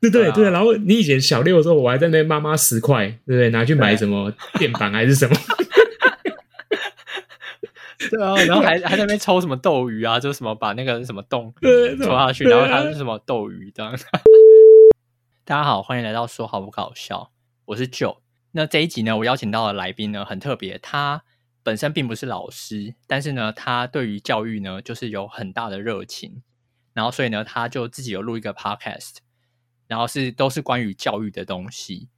对对对，然后你以前小六的时候，我还在那妈妈十块，对不对？拿去买什么垫板还是什么？对啊，然后还还在那边抽什么斗鱼啊，就什么把那个什么洞 抽下去，然后它是什么斗鱼这样。大家好，欢迎来到说好不搞笑，我是 Joe。那这一集呢，我邀请到的来宾呢很特别，他本身并不是老师，但是呢，他对于教育呢就是有很大的热情，然后所以呢，他就自己有录一个 podcast，然后是都是关于教育的东西。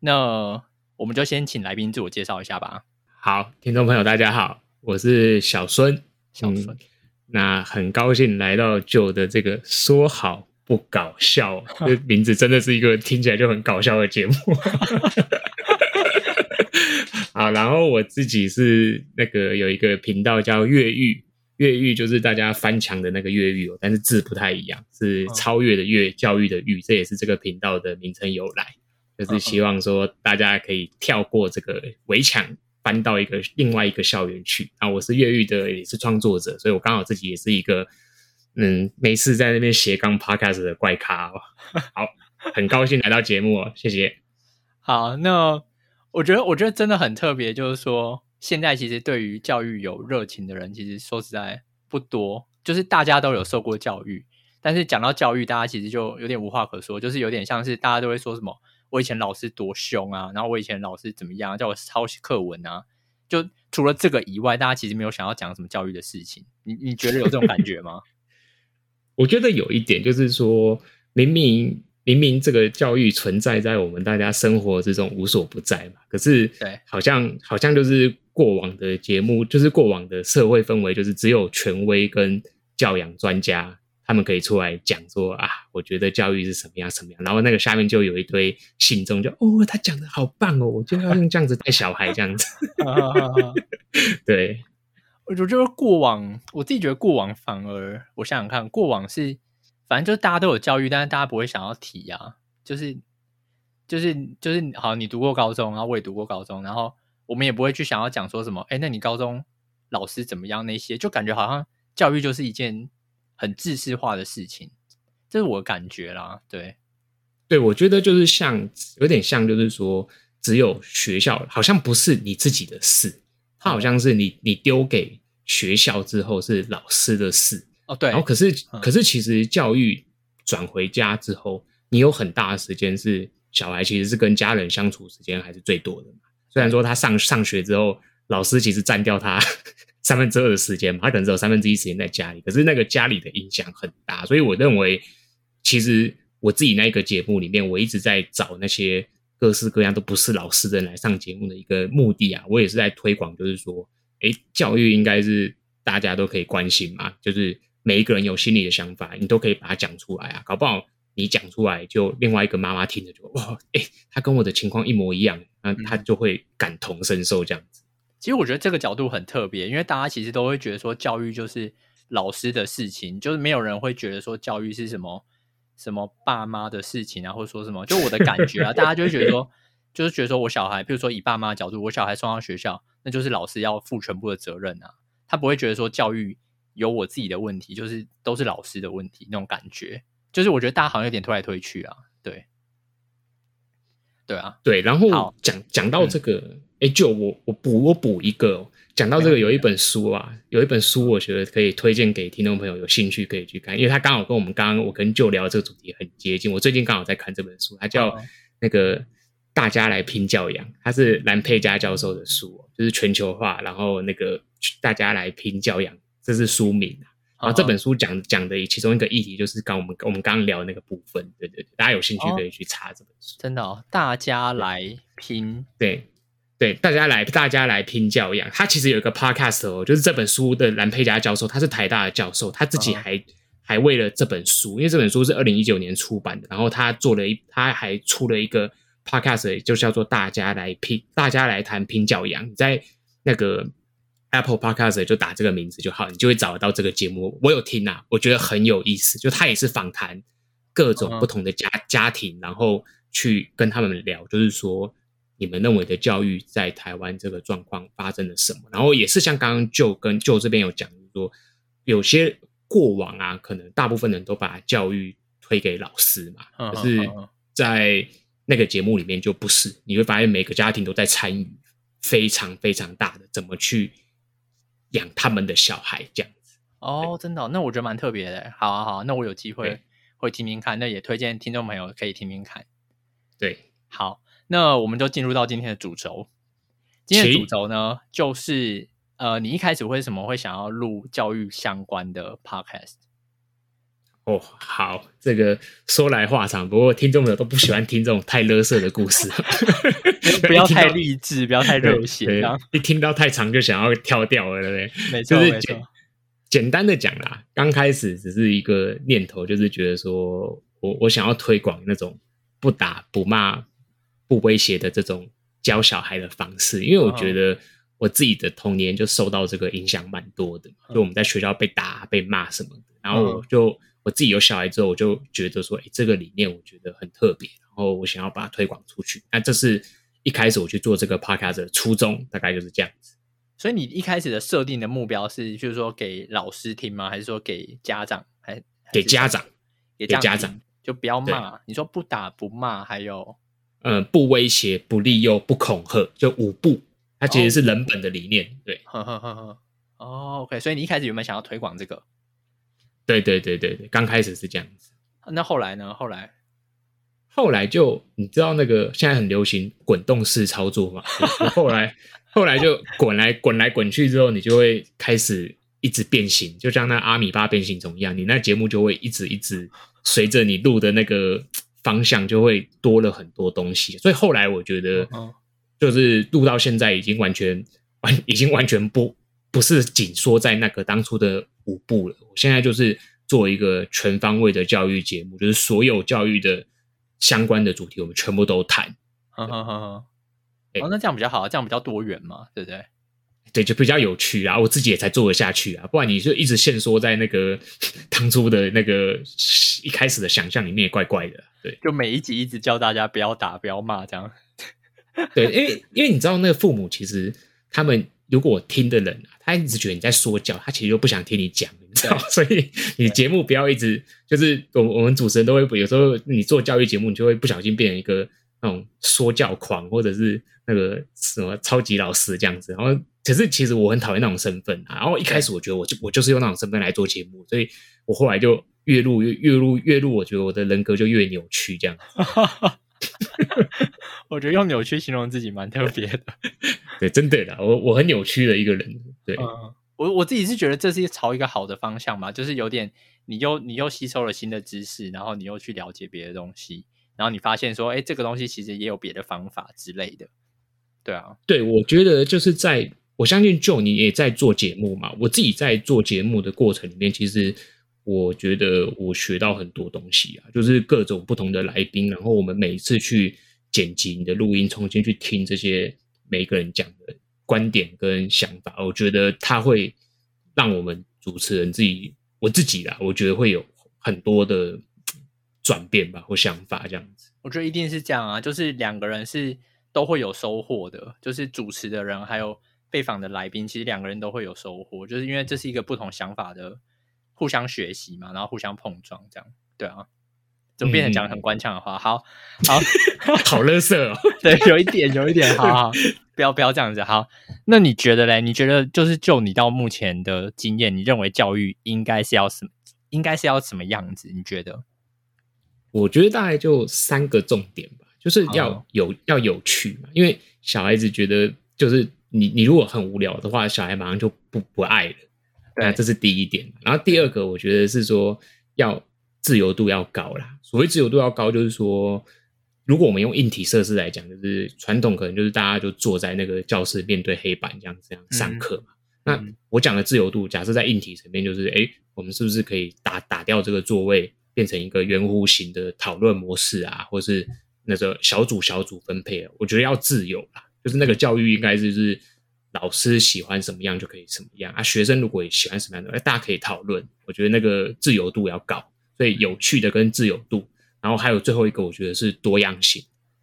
那我们就先请来宾自我介绍一下吧。好，听众朋友大家好。我是小孙，小孙、嗯，那很高兴来到 Joe 的这个说好不搞笑，这 名字真的是一个听起来就很搞笑的节目。好，然后我自己是那个有一个频道叫越育，越狱就是大家翻墙的那个越狱哦，但是字不太一样，是超越的越，教育的育，这也是这个频道的名称由来，就是希望说大家可以跳过这个围墙。搬到一个另外一个校园去啊！我是越狱的，也是创作者，所以我刚好自己也是一个嗯，没事在那边斜杠 podcast 的怪咖哦。好，很高兴来到节目哦，谢谢。好，那我觉得我觉得真的很特别，就是说现在其实对于教育有热情的人，其实说实在不多，就是大家都有受过教育，但是讲到教育，大家其实就有点无话可说，就是有点像是大家都会说什么。我以前老师多凶啊，然后我以前老师怎么样，叫我抄课文啊，就除了这个以外，大家其实没有想要讲什么教育的事情。你你觉得有这种感觉吗？我觉得有一点，就是说明明明明这个教育存在在我们大家生活之中无所不在嘛，可是对，好像好像就是过往的节目，就是过往的社会氛围，就是只有权威跟教养专家。他们可以出来讲说啊，我觉得教育是什么样什么样，然后那个下面就有一堆信众就哦，他讲的好棒哦，我就要用这样子带小孩这样子。对，我觉得过往我自己觉得过往反而我想想看，过往是反正就是大家都有教育，但是大家不会想要提啊，就是就是就是好，你读过高中，然后我也读过高中，然后我们也不会去想要讲说什么，哎，那你高中老师怎么样那些，就感觉好像教育就是一件。很制式化的事情，这是我的感觉啦。对，对，我觉得就是像有点像，就是说，只有学校好像不是你自己的事，它好像是你你丢给学校之后是老师的事。哦，对。然后可是可是其实教育转回家之后，你有很大的时间是小孩其实是跟家人相处时间还是最多的嘛。虽然说他上上学之后，老师其实占掉他。三分之二的时间嘛，他可能只有三分之一时间在家里，可是那个家里的影响很大，所以我认为，其实我自己那个节目里面，我一直在找那些各式各样都不是老师的人来上节目的一个目的啊，我也是在推广，就是说，诶，教育应该是大家都可以关心嘛，就是每一个人有心里的想法，你都可以把它讲出来啊，搞不好你讲出来，就另外一个妈妈听了就哇，哎，他跟我的情况一模一样，那他就会感同身受这样子。其实我觉得这个角度很特别，因为大家其实都会觉得说教育就是老师的事情，就是没有人会觉得说教育是什么什么爸妈的事情啊，或者说什么。就我的感觉啊，大家就会觉得说，就是觉得说我小孩，比如说以爸妈的角度，我小孩送到学校，那就是老师要负全部的责任啊。他不会觉得说教育有我自己的问题，就是都是老师的问题那种感觉。就是我觉得大家好像有点推来推去啊，对，对啊，对。然后讲讲到这个。嗯哎，就我我补我补一个，哦讲到这个有一本书啊，有一本书，我觉得可以推荐给听众朋友，有兴趣可以去看，因为它刚好跟我们刚刚我跟 Joe 聊这个主题很接近。我最近刚好在看这本书，它叫那个《大家来拼教养》，它是兰佩佳教授的书，就是全球化，然后那个大家来拼教养，这是书名。然后这本书讲讲的其中一个议题就是刚我们我们刚刚聊的那个部分，对对对，大家有兴趣可以去查这本书。真的哦，大家来拼，对。对，大家来，大家来拼教养。他其实有一个 podcast 哦，就是这本书的兰佩佳教授，他是台大的教授，他自己还、uh. 还为了这本书，因为这本书是二零一九年出版的，然后他做了一，他还出了一个 podcast，就叫做“大家来拼，大家来谈拼教养”。你在那个 Apple Podcast 就打这个名字就好，你就会找得到这个节目。我有听啊，我觉得很有意思，就他也是访谈各种不同的家、uh. 家庭，然后去跟他们聊，就是说。你们认为的教育在台湾这个状况发生了什么？然后也是像刚刚 Joe 跟 Joe 这边有讲说，有些过往啊，可能大部分人都把教育推给老师嘛。可、是在那个节目里面就不是，你会发现每个家庭都在参与非常非常大的怎么去养他们的小孩这样子。哦，真的、哦，那我觉得蛮特别的。好啊，好啊，那我有机会会听听看，那也推荐听众朋友可以听听看。对，好，那我们就进入到今天的主轴。今天的主轴呢，就是呃，你一开始为什么会想要录教育相关的 podcast？哦，好，这个说来话长，不过听众们都不喜欢听这种太垃圾的故事，不要太励志，不要太热血，一听到太长就想要跳掉了，对不对？没错，就是没错。简单的讲啦，刚开始只是一个念头，就是觉得说我我想要推广那种不打不骂不威胁的这种教小孩的方式，因为我觉得我自己的童年就受到这个影响蛮多的，就我们在学校被打被骂什么的，然后我就。我自己有小孩之后，我就觉得说，哎、欸，这个理念我觉得很特别，然后我想要把它推广出去。那这是一开始我去做这个 podcast 的初衷，大概就是这样子。所以你一开始的设定的目标是，就是说给老师听吗？还是说给家长？还给家长？给家长？就不要骂。你说不打不骂，还有嗯，不威胁、不利诱、不恐吓，就五不。它其实是人本的理念。哦、对，呵呵呵呵。哦，OK。所以你一开始有没有想要推广这个？对对对对对，刚开始是这样子。那后来呢？后来，后来就你知道那个现在很流行滚动式操作嘛？后来后来就滚来滚来滚去之后，你就会开始一直变形，就像那阿米巴变形虫一样，你那节目就会一直一直随着你录的那个方向，就会多了很多东西。所以后来我觉得，就是录到现在已经完全完，已经完全不不是紧缩在那个当初的。五步了，我现在就是做一个全方位的教育节目，就是所有教育的相关的主题，我们全部都谈。哈哈哈！哦，那这样比较好，这样比较多元嘛，对不对？对，就比较有趣啊，我自己也才做得下去啊，不然你就一直限缩在那个 当初的那个一开始的想象里面，也怪怪的。对，就每一集一直教大家不要打，不要骂，这样。对，因为因为你知道，那个父母其实他们。如果我听的人啊，他一直觉得你在说教，他其实就不想听你讲，你知道？所以你节目不要一直就是我我们主持人都会有时候你做教育节目，你就会不小心变成一个那种说教狂，或者是那个什么超级老师这样子。然后可是其实我很讨厌那种身份啊。然后一开始我觉得我就我就是用那种身份来做节目，所以我后来就越录越越录越录，我觉得我的人格就越扭曲这样。我觉得用扭曲形容自己蛮特别的。对，真的啦，我我很扭曲的一个人。对，嗯、我我自己是觉得这是朝一个好的方向嘛，就是有点你又你又吸收了新的知识，然后你又去了解别的东西，然后你发现说，哎，这个东西其实也有别的方法之类的。对啊，对，我觉得就是在我相信 Joe 你也在做节目嘛，我自己在做节目的过程里面，其实我觉得我学到很多东西啊，就是各种不同的来宾，然后我们每一次去剪辑你的录音，重新去听这些。每个人讲的观点跟想法，我觉得他会让我们主持人自己，我自己啦，我觉得会有很多的转变吧，或想法这样子。我觉得一定是这样啊，就是两个人是都会有收获的，就是主持的人还有被访的来宾，其实两个人都会有收获，就是因为这是一个不同想法的互相学习嘛，然后互相碰撞，这样对啊。怎么变成讲很官腔的话？好好 好，垃圾哦。对，有一点，有一点。好好，不要不要这样子。好，那你觉得嘞？你觉得就是就你到目前的经验，你认为教育应该是要什么？应该是要什么样子？你觉得？我觉得大概就三个重点吧，就是要有要有趣嘛。因为小孩子觉得，就是你你如果很无聊的话，小孩马上就不不爱了。对，这是第一点。然后第二个，我觉得是说要。自由度要高啦。所谓自由度要高，就是说，如果我们用硬体设施来讲，就是传统可能就是大家就坐在那个教室面对黑板这样这样上课嘛。嗯、那我讲的自由度，假设在硬体层面，就是哎，我们是不是可以打打掉这个座位，变成一个圆弧形的讨论模式啊，或是那个小组小组分配啊？我觉得要自由啦，就是那个教育应该就是老师喜欢什么样就可以什么样啊，学生如果喜欢什么样的，大家可以讨论。我觉得那个自由度要高。所以有趣的跟自由度，然后还有最后一个，我觉得是多样性。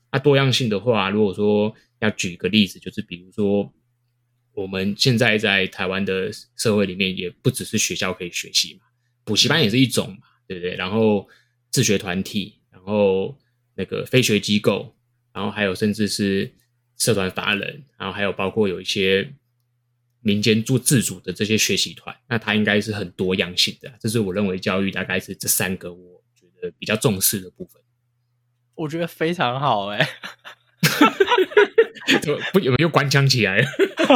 那多样性的话，如果说要举一个例子，就是比如说我们现在在台湾的社会里面，也不只是学校可以学习嘛，补习班也是一种嘛，对不对？然后自学团体，然后那个非学机构，然后还有甚至是社团法人，然后还有包括有一些民间做自主的这些学习团，那它应该是很多样性的。这是我认为教育大概是这三个我觉得比较重视的部分。我觉得非常好哎、欸。不有没有官腔起来？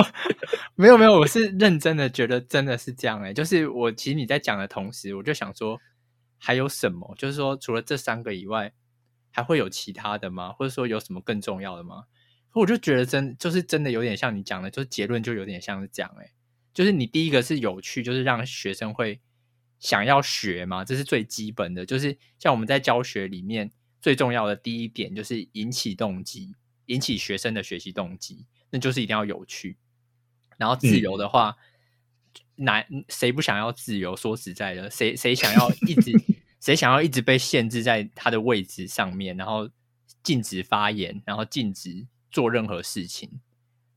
没有没有，我是认真的，觉得真的是这样哎、欸。就是我其实你在讲的同时，我就想说，还有什么？就是说，除了这三个以外，还会有其他的吗？或者说有什么更重要的吗？我就觉得真就是真的有点像你讲的，就是结论就有点像是这样哎、欸。就是你第一个是有趣，就是让学生会想要学嘛，这是最基本的。就是像我们在教学里面最重要的第一点，就是引起动机。引起学生的学习动机，那就是一定要有趣。然后自由的话，哪、嗯、谁不想要自由？说实在的，谁谁想要一直 谁想要一直被限制在他的位置上面，然后禁止发言，然后禁止做任何事情？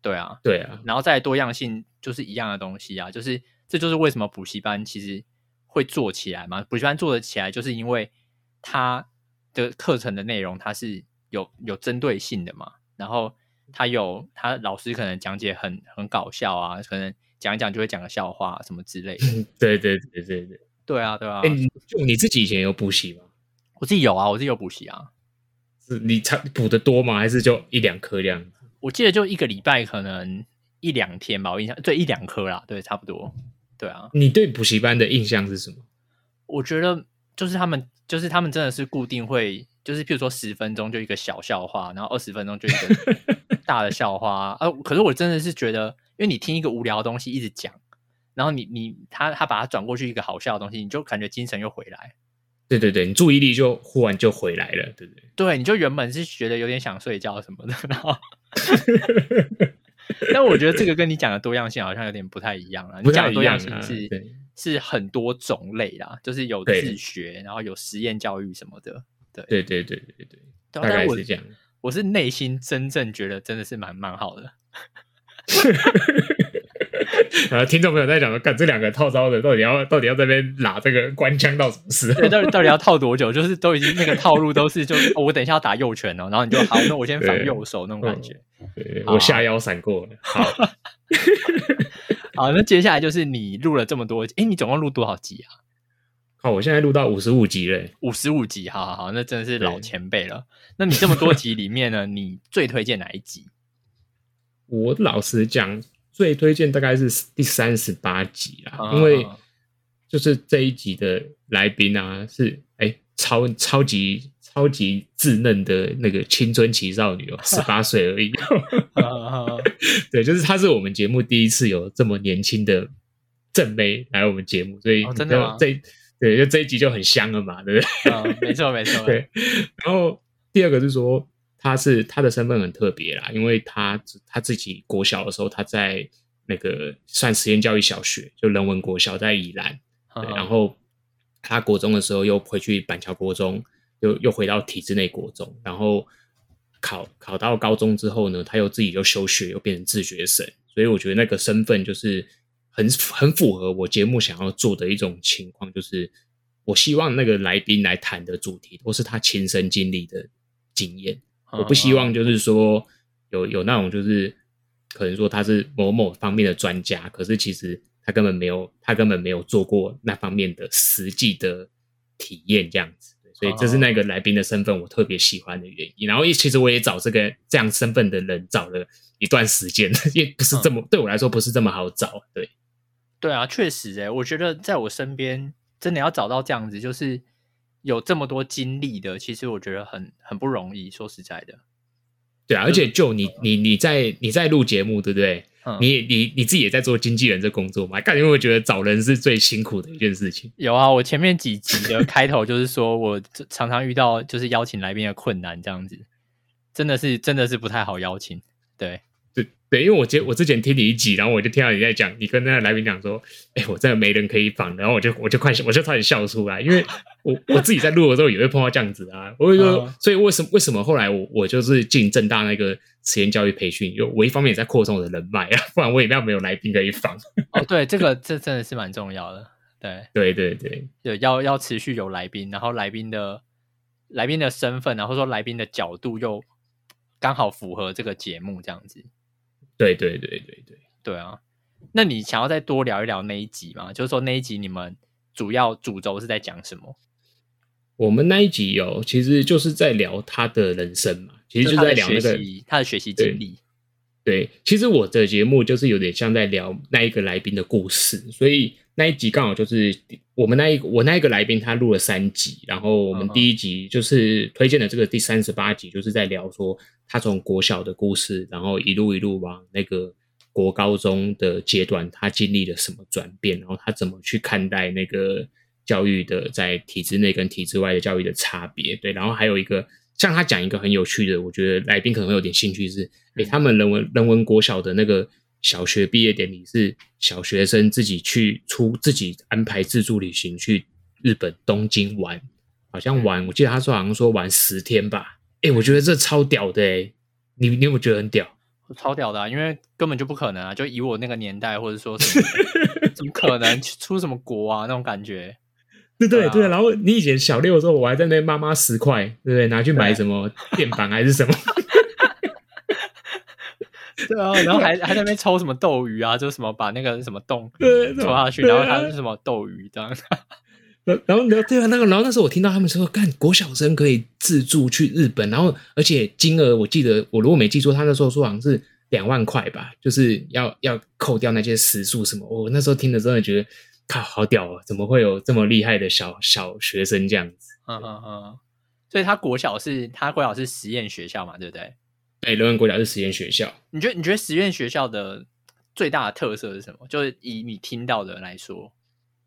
对啊，对啊。然后再多样性，就是一样的东西啊。就是这就是为什么补习班其实会做起来嘛。补习班做得起来，就是因为它的课程的内容它是有有针对性的嘛。然后他有他老师可能讲解很很搞笑啊，可能讲一讲就会讲个笑话什么之类的。对对对对对，对啊对啊。哎，就你自己以前有补习吗？我自己有啊，我自己有补习啊。是你差补的多吗？还是就一两科这样？我记得就一个礼拜可能一两天吧，我印象对一两科啦，对，差不多。对啊。你对补习班的印象是什么？我觉得就是他们，就是他们真的是固定会。就是譬如说十分钟就一个小笑话，然后二十分钟就一个 大的笑话啊！可是我真的是觉得，因为你听一个无聊的东西一直讲，然后你你他他把它转过去一个好笑的东西，你就感觉精神又回来。对对对，你注意力就忽然就回来了，对不对？对，你就原本是觉得有点想睡觉什么的，然后，但我觉得这个跟你讲的多样性好像有点不太一样啊。你讲的多样性是是很多种类啦，就是有自学，然后有实验教育什么的。对对对对对对，大概是这样。我是内心真正觉得真的是蛮蛮好的。然后听众朋友在讲说，干这两个套招的，到底要到底要在这边拿这个官腔到什么时候？对，到底到底要套多久？就是都已经那个套路都是就，就、哦、我等一下要打右拳哦，然后你就好，那我先防右手那种感觉。我下腰闪过了。好，好，那接下来就是你录了这么多，哎，你总共录多少集啊？好，我现在录到五十五集了。五十五集，好好好，那真的是老前辈了。那你这么多集里面呢，你最推荐哪一集？我老实讲，最推荐大概是第三十八集啦，因为就是这一集的来宾啊，是哎、欸、超超级超级稚嫩的那个青春期少女哦，十八 岁而已。对，就是她是我们节目第一次有这么年轻的正妹来我们节目，所以真的吗？这。对，就这一集就很香了嘛，对不对？嗯，没错，没错。对，然后第二个是说，他是他的身份很特别啦，因为他他自己国小的时候，他在那个算实验教育小学，就人文国小在宜兰。对，然后他国中的时候又回去板桥国中，又又回到体制内国中，然后考考到高中之后呢，他又自己又休学，又变成自学生。所以我觉得那个身份就是。很很符合我节目想要做的一种情况，就是我希望那个来宾来谈的主题都是他亲身经历的经验，我不希望就是说有有那种就是可能说他是某某方面的专家，可是其实他根本没有他根本没有做过那方面的实际的体验这样子，所以这是那个来宾的身份我特别喜欢的原因。然后其实我也找这个这样身份的人找了一段时间，也不是这么对我来说不是这么好找，对。对啊，确实诶，我觉得在我身边真的要找到这样子，就是有这么多经历的，其实我觉得很很不容易。说实在的，对啊，而且就你你你在你在录节目，对不对？嗯、你你你自己也在做经纪人这工作嘛？感觉会觉得找人是最辛苦的一件事情。有啊，我前面几集的开头就是说我常常遇到就是邀请来宾的困难，这样子真的是真的是不太好邀请，对。对，因为我接我之前听你一集，然后我就听到你在讲，你跟那个来宾讲说，哎，我真的没人可以访，然后我就我就快我就差点笑出来，因为我 我自己在录的时候也会碰到这样子啊，我会说，嗯、所以为什么为什么后来我我就是进正大那个实验教育培训，就我一方面也在扩充我的人脉啊，不然我也没有没有来宾可以访。哦，对，这个这真的是蛮重要的，对，对对对，对，要要持续有来宾，然后来宾的来宾的身份，然后说来宾的角度又刚好符合这个节目这样子。对对对对对对啊！那你想要再多聊一聊那一集吗？就是说那一集你们主要主轴是在讲什么？我们那一集有，其实就是在聊他的人生嘛，其实就在聊那个他的学习经历。对，其实我的节目就是有点像在聊那一个来宾的故事，所以那一集刚好就是我们那一我那一个来宾他录了三集，然后我们第一集就是推荐的这个第三十八集，就是在聊说他从国小的故事，然后一路一路往那个国高中的阶段，他经历了什么转变，然后他怎么去看待那个教育的在体制内跟体制外的教育的差别。对，然后还有一个。像他讲一个很有趣的，我觉得来宾可能会有点兴趣是，诶，他们人文人文国小的那个小学毕业典礼是小学生自己去出自己安排自助旅行去日本东京玩，好像玩，我记得他说好像说玩十天吧，诶，我觉得这超屌的诶，你你有没有觉得很屌？超屌的啊，因为根本就不可能啊，就以我那个年代或者说什么，怎么可能出什么国啊那种感觉。对对对，然后你以前小六的时候，我还在那妈妈十块，对不对？拿去买什么电板还是什么？对啊，然后还还在那边抽什么斗鱼啊，就什么把那个什么洞抽下去，然后他是什么斗鱼这样。然后然后对啊，那个然后那时候我听到他们说，干国小生可以自助去日本，然后而且金额我记得我如果没记错，他那时候说好像是两万块吧，就是要 要扣掉那些食宿什么。我那时候听的真的觉得。靠，好屌啊！怎么会有这么厉害的小小学生这样子？嗯嗯嗯，所以他国小是他国小是实验学校嘛，对不对？对，人文国家是实验学校。你觉得你觉得实验学校的最大的特色是什么？就是以你听到的来说，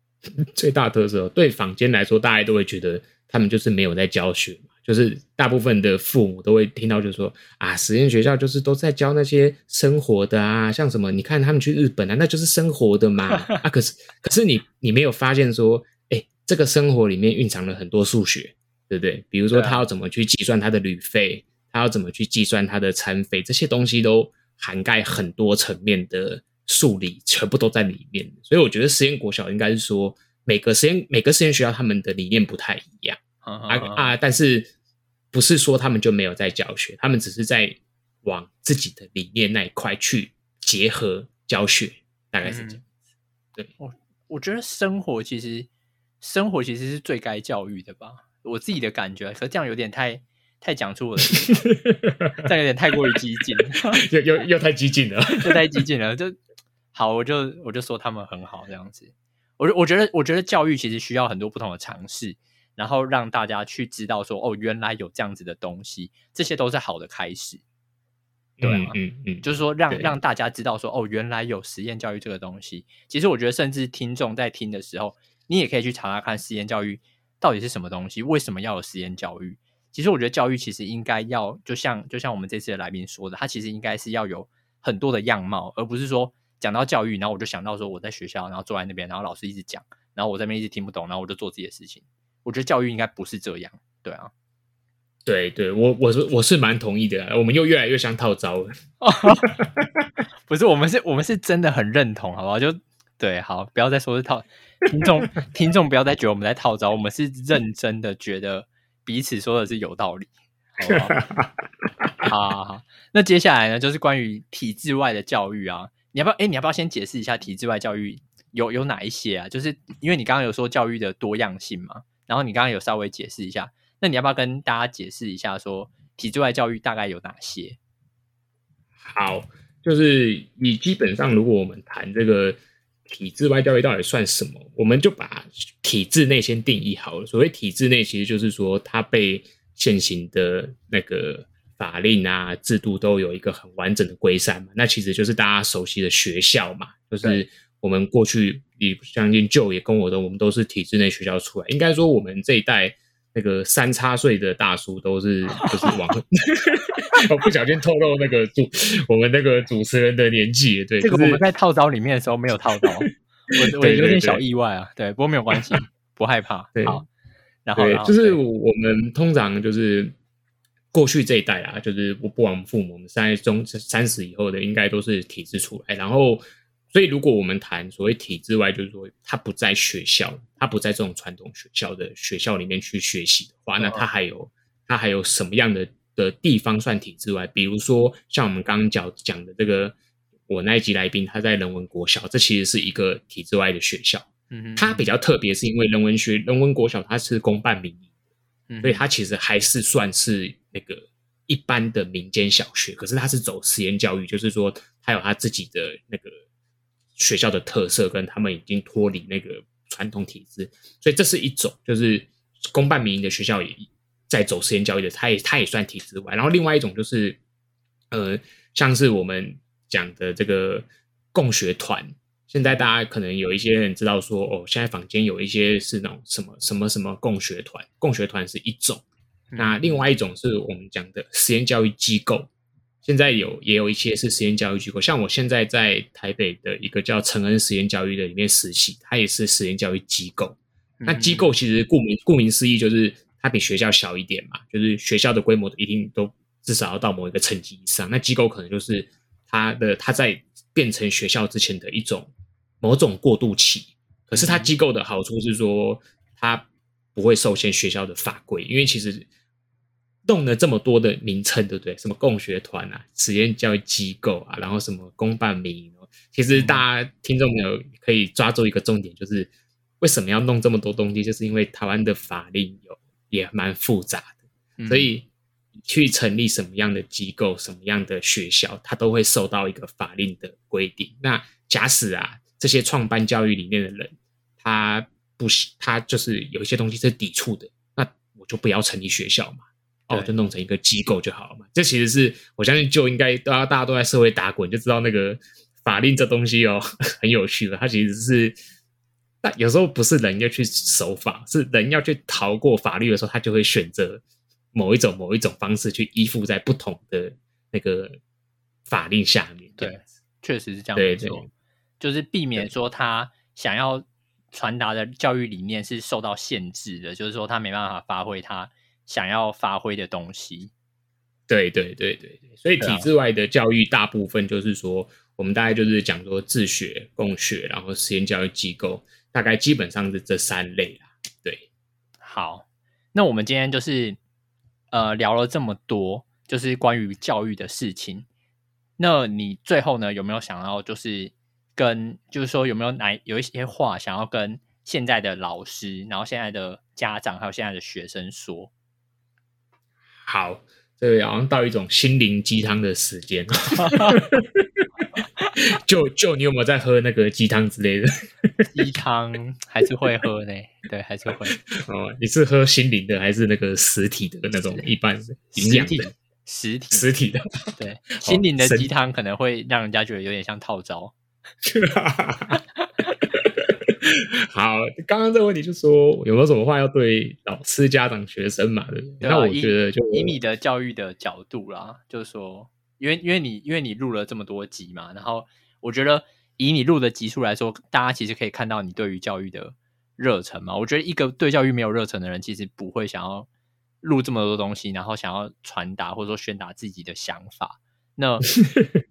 最大的特色对坊间来说，大家都会觉得他们就是没有在教学嘛。就是大部分的父母都会听到，就是说啊，实验学校就是都在教那些生活的啊，像什么，你看他们去日本啊，那就是生活的嘛 啊。可是，可是你你没有发现说，哎，这个生活里面蕴藏了很多数学，对不对？比如说他要怎么去计算他的旅费，他要怎么去计算他的餐费，这些东西都涵盖很多层面的数理，全部都在里面。所以我觉得实验国小应该是说，每个实验每个实验学校他们的理念不太一样啊啊，但是。不是说他们就没有在教学，他们只是在往自己的理念那一块去结合教学，大概是这样。嗯、对，我我觉得生活其实生活其实是最该教育的吧，我自己的感觉。可是这样有点太太讲出了，这样有点太过于激进，又又又太激进了，又太激进了。就好，我就我就说他们很好这样子。我我觉得我觉得教育其实需要很多不同的尝试。然后让大家去知道说，哦，原来有这样子的东西，这些都是好的开始，对啊，嗯嗯，嗯，就是说让让大家知道说，哦，原来有实验教育这个东西。其实我觉得，甚至听众在听的时候，你也可以去查查看实验教育到底是什么东西，为什么要有实验教育？其实我觉得教育其实应该要，就像就像我们这次的来宾说的，它其实应该是要有很多的样貌，而不是说讲到教育，然后我就想到说我在学校，然后坐在那边，然后老师一直讲，然后我在那边一直听不懂，然后我就做自己的事情。我觉得教育应该不是这样，对啊，对对，我我是我是蛮同意的。我们又越来越像套招了，不是，我们是，我们是真的很认同，好不好？就对，好，不要再说是套听众，听众不要再觉得我们在套招，我们是认真的，觉得彼此说的是有道理，好不好？好，好，好，那接下来呢，就是关于体制外的教育啊，你要不要？哎，你要不要先解释一下体制外教育有有哪一些啊？就是因为你刚刚有说教育的多样性嘛。然后你刚刚有稍微解释一下，那你要不要跟大家解释一下，说体制外教育大概有哪些？好，就是你基本上，如果我们谈这个体制外教育到底算什么，我们就把体制内先定义好了。所谓体制内，其实就是说它被现行的那个法令啊、制度都有一个很完整的规范嘛。那其实就是大家熟悉的学校嘛，就是。我们过去，你相信旧也跟我的，我们都是体制内学校出来。应该说，我们这一代那个三叉岁的大叔都是 就是往，我不小心透露那个主我们那个主持人的年纪。对，这个我们在套招里面的时候没有套招，我我有点小意外啊。对，不过没有关系，不害怕。对，好，然后，对，就是我们通常就是过去这一代啊，就是不不枉父母，我们现在中三十以后的应该都是体制出来，然后。所以如果我们谈所谓体制外，就是说他不在学校，他不在这种传统学校的学校里面去学习的话，那他还有他还有什么样的的地方算体制外？比如说像我们刚刚讲讲的这个，我那一集来宾他在人文国小，这其实是一个体制外的学校。嗯，它比较特别，是因为人文学人文国小它是公办民营，嗯，所以它其实还是算是那个一般的民间小学，可是它是走实验教育，就是说它有它自己的那个学校的特色，跟他们已经脱离那个传统体制，所以这是一种就是公办民营的学校也在走实验教育的，它也它也算体制外。然后另外一种就是呃，像是我们讲的这个共学团。现在大家可能有一些人知道说，哦，现在坊间有一些是那种什么什么什么共学团，共学团是一种，那另外一种是我们讲的实验教育机构。现在有也有一些是实验教育机构，像我现在在台北的一个叫承恩实验教育的里面实习，它也是实验教育机构。那机构其实顾名顾名思义，就是它比学校小一点嘛，就是学校的规模一定都至少要到某一个层级以上。那机构可能就是它的它在变成学校之前的一种。某种过渡期，可是它机构的好处是说，它不会受限学校的法规，因为其实动了这么多的名称，对不对？什么共学团啊、实验教育机构啊，然后什么公办民营，其实大家听众朋友可以抓住一个重点，就是为什么要弄这么多东西？就是因为台湾的法令有也蛮复杂的，所以去成立什么样的机构、什么样的学校，它都会受到一个法令的规定。那假使啊。这些创办教育理念的人，他不，他就是有一些东西是抵触的，那我就不要成立学校嘛，哦，就弄成一个机构就好了嘛。这其实是我相信，就应该大家大家都在社会打滚，就知道那个法令这东西哦，很有趣的。它其实是，但有时候不是人要去守法，是人要去逃过法律的时候，他就会选择某一种某一种方式去依附在不同的那个法令下面。对，确实是这样。对对。就是避免说他想要传达的教育理念是受到限制的，就是说他没办法发挥他想要发挥的东西。对对对对对，所以体制外的教育大部分就是说，我们大概就是讲说自学、共学，然后实验教育机构，大概基本上是这三类啦。对，好，那我们今天就是呃聊了这么多，就是关于教育的事情。那你最后呢，有没有想要就是？跟就是说，有没有哪有一些话想要跟现在的老师，然后现在的家长，还有现在的学生说？好，这个好像到一种心灵鸡汤的时间。就就你有没有在喝那个鸡汤之类的？鸡汤还是会喝呢？对，还是会。哦，你是喝心灵的，还是那个实体的那种一般营养的？实体实体的。对，心灵的鸡汤可能会让人家觉得有点像套招。好，刚刚这个问题就是说有没有什么话要对老师、家长、学生嘛？对，对，那我觉得就以，以你的教育的角度啦，就是说，因为因为你因为你录了这么多集嘛，然后我觉得以你录的集数来说，大家其实可以看到你对于教育的热忱嘛。我觉得一个对教育没有热忱的人，其实不会想要录这么多东西，然后想要传达或者说宣达自己的想法。那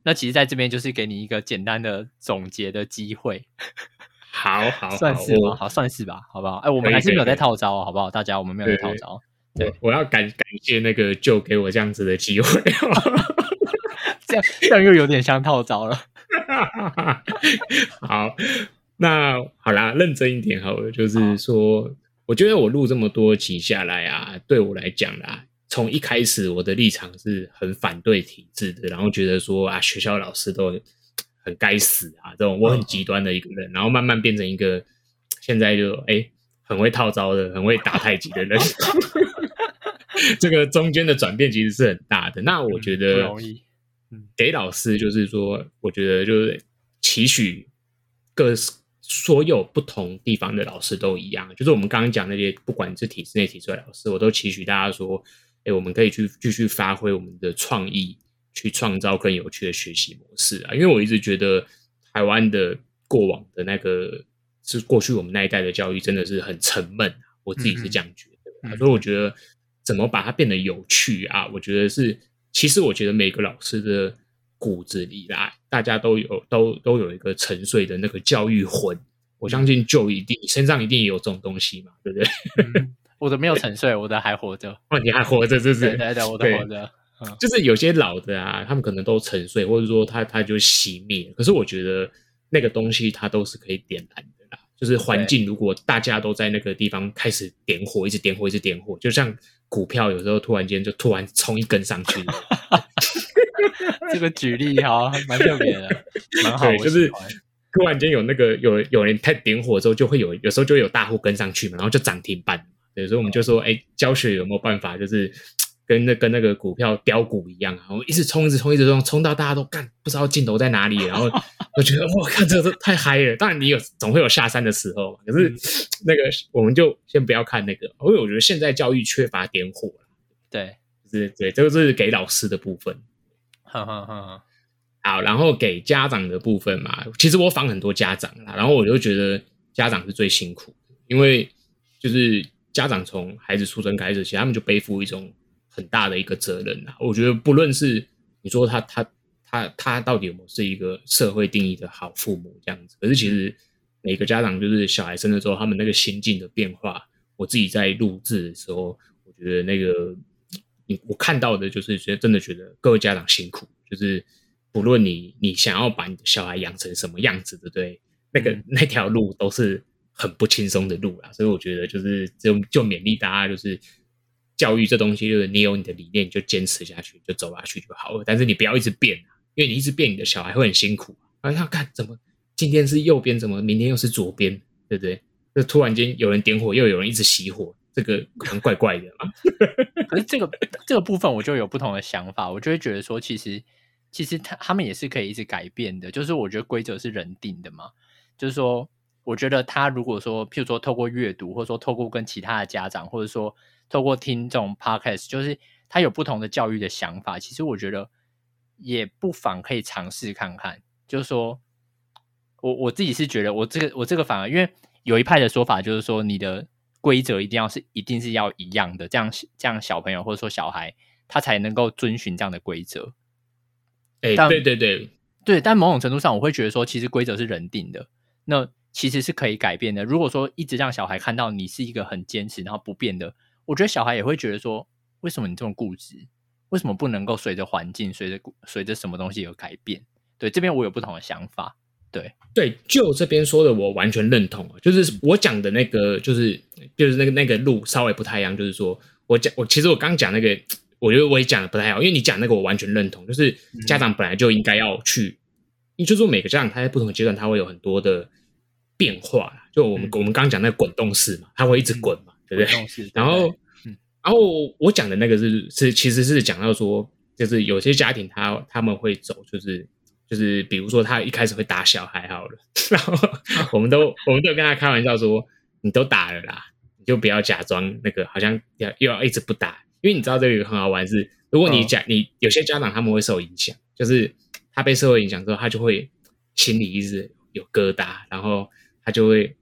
那其实，在这边就是给你一个简单的总结的机会。好好，算是吗？好，算是吧，好不好？哎，我们还是没有在套招，好不好？大家，我们没有在套招。对，我要感感谢那个就给我这样子的机会。这样 这样又有点像套招了。好，那好啦，认真一点好了。就是说，我觉得我录这么多集下来啊，对我来讲啦。从一开始，我的立场是很反对体制的，然后觉得说啊，学校老师都很该死啊，这种我很极端的一个人，然后慢慢变成一个现在就哎很会套招的、很会打太极的人。这个中间的转变其实是很大的。那我觉得，给老师就是说，我觉得就是期许各所有不同地方的老师都一样，就是我们刚刚讲那些，不管是体制内、体制外老师，我都期许大家说。哎，我们可以去继续发挥我们的创意，去创造更有趣的学习模式啊！因为我一直觉得台湾的过往的那个是过去我们那一代的教育真的是很沉闷，我自己是这样觉得。所以我觉得怎么把它变得有趣啊？我觉得是，其实我觉得每个老师的骨子里啦，大家都有都都有一个沉睡的那个教育魂，我相信就一定身上一定也有这种东西嘛，对不对？嗯、我的没有沉睡，我的还活着。哦，你还活着，就是对对对，我的活着。嗯、就是有些老的啊，他们可能都沉睡，或者说他他就熄灭。可是我觉得那个东西它都是可以点燃的啦。就是环境如果大家都在那个地方开始点火，一直点火，一直点火，就像股票有时候突然间就突然冲一根上去。这个举例哈，蛮特别的，蛮好。就是突然间有那个有有人太点火之后，就会有有时候就会有大户跟上去嘛，然后就涨停板。对，所以我们就说，哎、欸，教学有没有办法，就是跟那跟那个股票飙股一样啊，我一直冲，一直冲，一直冲，冲到大家都干不知道尽头在哪里，然后我觉得我看这个太嗨了。当然你有总会有下山的时候，可是那个我们就先不要看那个，因为我觉得现在教育缺乏点火。对，就是对，这个是给老师的部分。哈哈哈，好，然后给家长的部分嘛，其实我访很多家长啦，然后我就觉得家长是最辛苦的，因为就是家长从孩子出生开始，其实他们就背负一种很大的一个责任啊。我觉得不论是你说他他他他到底有没有是一个社会定义的好父母这样子，可是其实每个家长就是小孩生的时候，他们那个心境的变化，我自己在录制的时候，我觉得那个。你我看到的就是觉得真的觉得各位家长辛苦，就是不论你你想要把你的小孩养成什么样子，对不对？那个那条路都是很不轻松的路啦，所以我觉得就是就就勉励大家，就是教育这东西，就是你有你的理念，就坚持下去，就走下去就好了。但是你不要一直变，因为你一直变，你的小孩会很辛苦。然后他看怎么今天是右边，怎么明天又是左边，对不对？就突然间有人点火，又有人一直熄火。这个可能怪怪的嘛，可是这个这个部分我就有不同的想法，我就会觉得说，其实其实他他们也是可以一直改变的，就是我觉得规则是人定的嘛，就是说，我觉得他如果说，譬如说透过阅读，或者说透过跟其他的家长，或者说透过听这种 podcast，就是他有不同的教育的想法，其实我觉得也不妨可以尝试看看，就是说我我自己是觉得，我这个我这个反而因为有一派的说法就是说你的。规则一定要是，一定是要一样的，这样这样小朋友或者说小孩他才能够遵循这样的规则。哎、欸，对对对对，但某种程度上，我会觉得说，其实规则是人定的，那其实是可以改变的。如果说一直让小孩看到你是一个很坚持然后不变的，我觉得小孩也会觉得说，为什么你这么固执？为什么不能够随着环境、随着随着什么东西而改变？对，这边我有不同的想法。对对，就这边说的，我完全认同。就是我讲的那个，就是就是那个那个路稍微不太一样。就是说我讲我其实我刚讲那个，我觉得我也讲的不太好，因为你讲那个我完全认同。就是家长本来就应该要去，你、嗯、就说每个家长他在不同的阶段他会有很多的变化。就我们、嗯、我们刚刚讲那个滚动式嘛，他会一直滚嘛，嗯、对不对？然后、嗯、然后我讲的那个是是其实是讲到说，就是有些家庭他他们会走就是。就是比如说，他一开始会打小孩好了，然后我们都我们都跟他开玩笑说：“你都打了啦，你就不要假装那个好像要又要一直不打。”因为你知道这个很好玩是，如果你假你有些家长他们会受影响，就是他被社会影响之后，他就会心里一直有疙瘩，然后他就会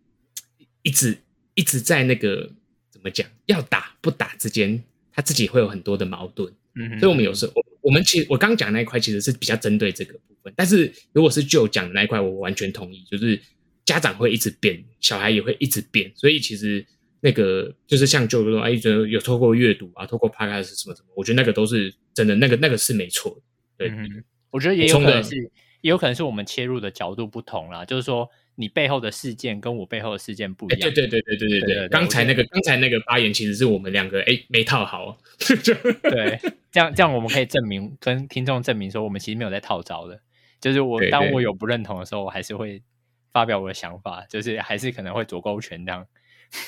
一直一直在那个怎么讲要打不打之间，他自己会有很多的矛盾。嗯，所以我们有时候。我们其实我刚讲那一块其实是比较针对这个部分，但是如果是就讲的那一块，我完全同意，就是家长会一直变，小孩也会一直变，所以其实那个就是像就说哎，就有透过阅读啊，透过 podcast 什么什么，我觉得那个都是真的，那个那个是没错的。对，嗯，我觉得也有可能是，也有可能是我们切入的角度不同啦，就是说。你背后的事件跟我背后的事件不一样。对对对对对对对。刚才那个刚才那个发言，其实是我们两个哎没套好。对，这样这样我们可以证明跟听众证明说，我们其实没有在套招的。就是我当我有不认同的时候，我还是会发表我的想法，就是还是可能会左勾拳这样。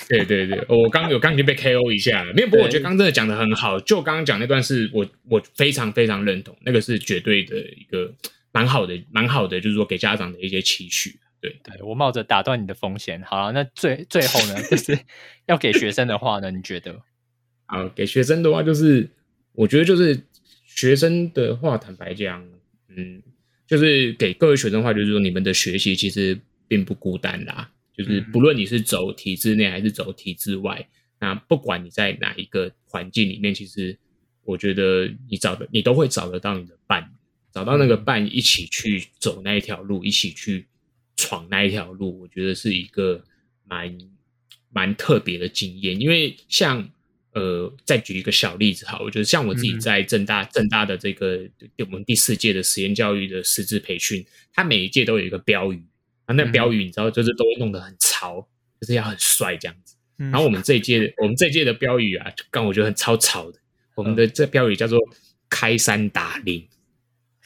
对对对，我刚有刚已经被 KO 一下了，没有。不过我觉得刚真的讲的很好，就刚刚讲那段是我我非常非常认同，那个是绝对的一个蛮好的蛮好的，就是说给家长的一些期许。对，对我冒着打断你的风险，好了，那最最后呢，就是 要给学生的话呢，你觉得？啊，给学生的话，就是我觉得就是学生的话，坦白讲，嗯，就是给各位学生的话，就是说你们的学习其实并不孤单啦，就是不论你是走体制内还是走体制外，那不管你在哪一个环境里面，其实我觉得你找的你都会找得到你的伴。找到那个伴一起去走那一条路，一起去闯那一条路，我觉得是一个蛮蛮特别的经验。因为像呃，再举一个小例子哈，我觉得像我自己在正大正大的这个我们第四届的实验教育的师资培训，它每一届都有一个标语啊，那标语你知道就是都会弄得很潮，就是要很帅这样子。然后我们这一届，我们这一届的标语啊，就刚我觉得很超潮的。我们的这标语叫做“开山打林”，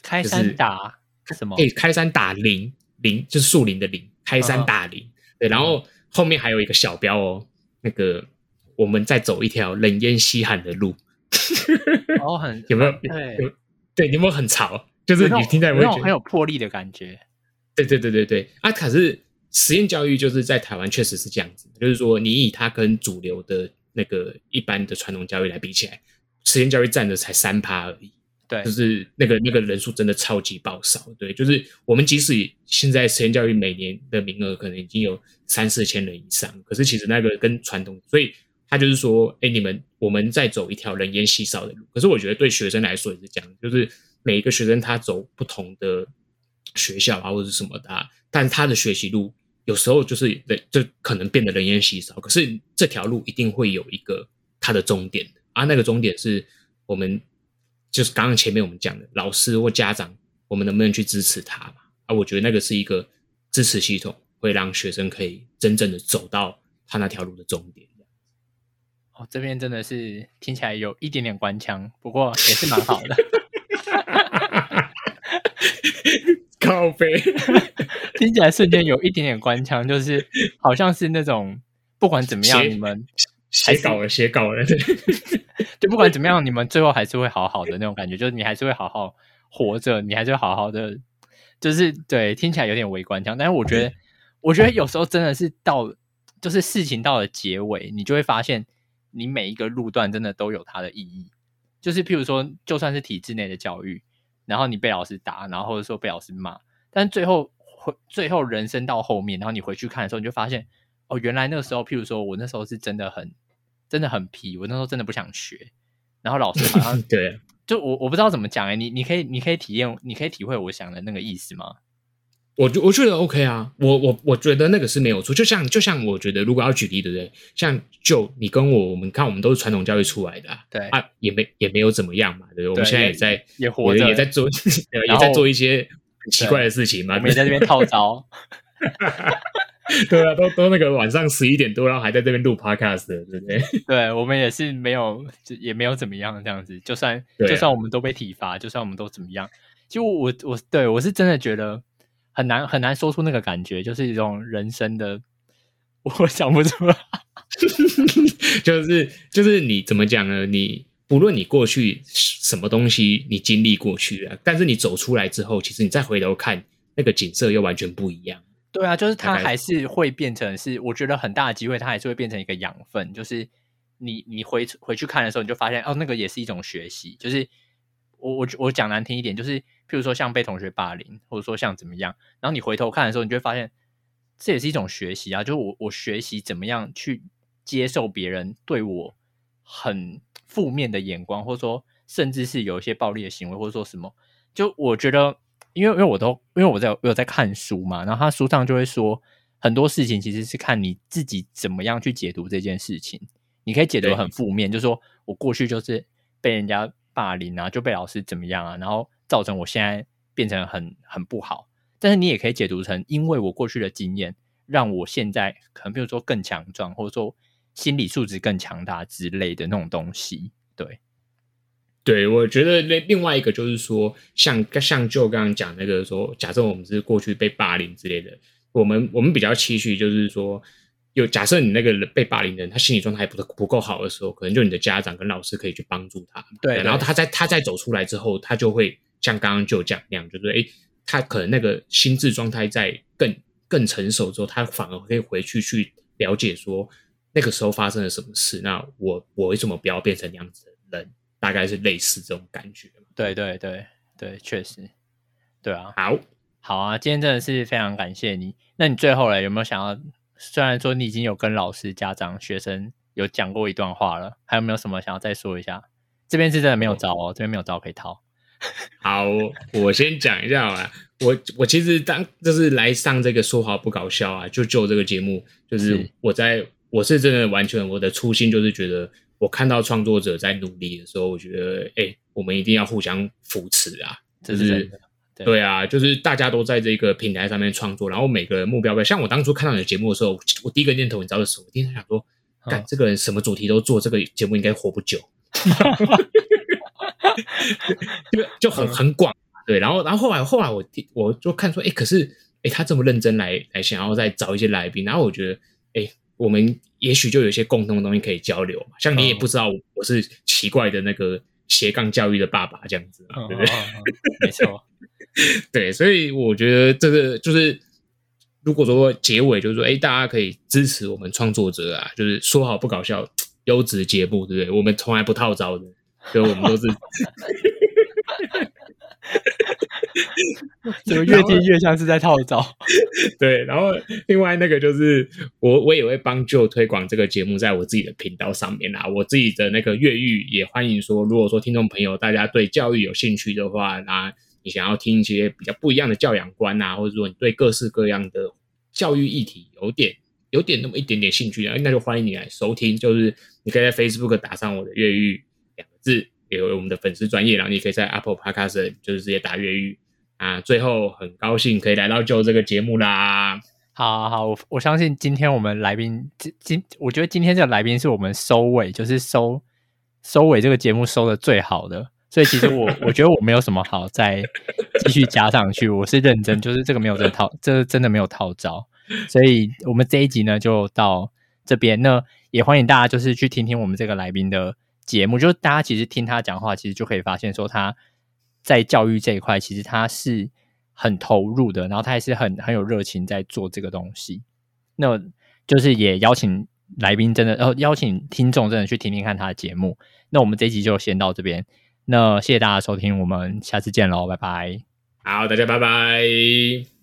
开山打什么？哎，开山打林，林就是树林的林，开山打林。对，然后后面还有一个小标哦，那个我们在走一条冷烟稀罕的路。哦，很 有没有？对，对，有没有很潮？就是你听起来会觉得很有魄力的感觉。对对对对对，啊，可是。实验教育就是在台湾确实是这样子，就是说你以它跟主流的那个一般的传统教育来比起来，实验教育占的才三趴而已。对，就是那个那个人数真的超级爆少。对，就是我们即使现在实验教育每年的名额可能已经有三四千人以上，可是其实那个跟传统，所以他就是说，哎，你们我们在走一条人烟稀少的路。可是我觉得对学生来说也是这样，就是每一个学生他走不同的学校啊或者是什么的啊，但他的学习路。有时候就是人就可能变得人烟稀少，可是这条路一定会有一个它的终点啊，那个终点是我们就是刚刚前面我们讲的老师或家长，我们能不能去支持他嘛？啊，我觉得那个是一个支持系统，会让学生可以真正的走到他那条路的终点。哦，这边真的是听起来有一点点官腔，不过也是蛮好的。靠北，听起来瞬间有一点点官腔，就是好像是那种不管怎么样，你们写稿了，写稿了，对，就不管怎么样，你们最后还是会好好的那种感觉，就是你还是会好好活着，你还是会好好的，就是对，听起来有点微观腔，但是我觉得，我觉得有时候真的是到，就是事情到了结尾，你就会发现，你每一个路段真的都有它的意义，就是譬如说，就算是体制内的教育。然后你被老师打，然后或者说被老师骂，但最后回最后人生到后面，然后你回去看的时候，你就发现哦，原来那个时候，譬如说我那时候是真的很真的很皮，我那时候真的不想学，然后老师好像 对，就我我不知道怎么讲哎，你你可以你可以体验，你可以体会我想的那个意思吗？我觉我觉得 OK 啊，我我我觉得那个是没有错，就像就像我觉得，如果要举例，对不对？像就你跟我，我们看我们都是传统教育出来的，啊，对啊，也没也没有怎么样嘛，对不对？我们现在也在也，也活着，也在做 也在做一些很奇怪的事情嘛，我们也在这边套招，对啊，都都那个晚上十一点多，然后还在这边录 podcast，对不对？对，我们也是没有，也没有怎么样这样子，就算，啊，就算我们都被体罚，就算我们都怎么样，其实我我对我是真的觉得。很难很难说出那个感觉，就是一种人生的，我想不出来，就是就是你怎么讲呢？你不论你过去什么东西，你经历过去了，但是你走出来之后，其实你再回头看那个景色又完全不一样。对啊，就是它还是会变成是，我觉得很大的机会，它还是会变成一个养分。就是你你回回去看的时候，你就发现哦，那个也是一种学习。就是我我我讲难听一点，就是。譬如说像被同学霸凌，或者说像怎么样，然后你回头看的时候，你就会发现这也是一种学习啊。就是我我学习怎么样去接受别人对我很负面的眼光，或者说甚至是有一些暴力的行为，或者说什么。就我觉得，因为因为我都因为我在我有在看书嘛，然后他书上就会说很多事情其实是看你自己怎么样去解读这件事情。你可以解读很负面，就是说我过去就是被人家霸凌啊，就被老师怎么样啊，然后。造成我现在变成很很不好，但是你也可以解读成，因为我过去的经验，让我现在可能比如说更强壮，或者说心理素质更强大之类的那种东西。对，对，我觉得另另外一个就是说，像像就刚刚讲那个说，假设我们是过去被霸凌之类的，我们我们比较期许就是说，有假设你那个被霸凌的人，他心理状态不不够好的时候，可能就你的家长跟老师可以去帮助他。对，对，然后他在他在走出来之后，他就会。像刚刚就讲那样，就是诶，他可能那个心智状态在更更成熟之后，他反而可以回去去了解说那个时候发生了什么事。那我我为什么不要变成那样子的人？大概是类似这种感觉。对对对对，确实，对啊。好，好啊，今天真的是非常感谢你。那你最后呢，有没有想要？虽然说你已经有跟老师、家长、学生有讲过一段话了，还有没有什么想要再说一下？这边是真的没有招哦，这边没有招可以掏。好，我先讲一下啊。我我其实当就是来上这个说好不搞笑啊，就就这个节目，就是我在是我是真的完全我的初心就是觉得，我看到创作者在努力的时候，我觉得哎、欸，我们一定要互相扶持啊，就是，对，对啊，就是大家都在这个平台上面创作，然后每个人目标不像我当初看到你的节目的时候，我第一个念头你知道是什么？我第一个想说，干、哦、这个人什么主题都做，这个节目应该活不久，就就很很广。对，然后，然后后来，后来我我就看说，哎，可是，哎，他这么认真来来想要再找一些来宾，然后我觉得，哎，我们也许就有一些共同的东西可以交流嘛。像你也不知道我是奇怪的那个斜杠教育的爸爸这样子，对不对？没错，对，所以我觉得这个就是，如果说结尾就是说，哎，大家可以支持我们创作者啊，就是说好不搞笑优质节目，对不对？我们从来不套招的，所以我们都是。怎么越听越像是在套招？对，然后另外那个就是我，我也会帮 Joe 推广这个节目，在我自己的频道上面啊，我自己的那个越狱也欢迎说，如果说听众朋友大家对教育有兴趣的话，那你想要听一些比较不一样的教养观啊，或者说你对各式各样的教育议题有点有点那么一点点兴趣啊，那就欢迎你来收听。就是你可以在 Facebook 打上我的越狱两个字。有我们的粉丝专业，然后你可以在 Apple Podcast 就是直接打越狱啊。最后很高兴可以来到 Joe 这个节目啦。好好好，我我相信今天我们来宾今今，我觉得今天这个来宾是我们收尾，就是收收尾这个节目收的最好的。所以其实我 我觉得我没有什么好再继续加上去，我是认真，就是这个没有这套，这真的没有套招。所以我们这一集呢就到这边，那也欢迎大家就是去听听我们这个来宾的。节目就是大家其实听他讲话，其实就可以发现说他在教育这一块，其实他是很投入的，然后他也是很很有热情在做这个东西。那就是也邀请来宾真的，然后邀请听众真的去听听看他的节目。那我们这一集就先到这边，那谢谢大家收听，我们下次见喽，拜拜。好，大家拜拜。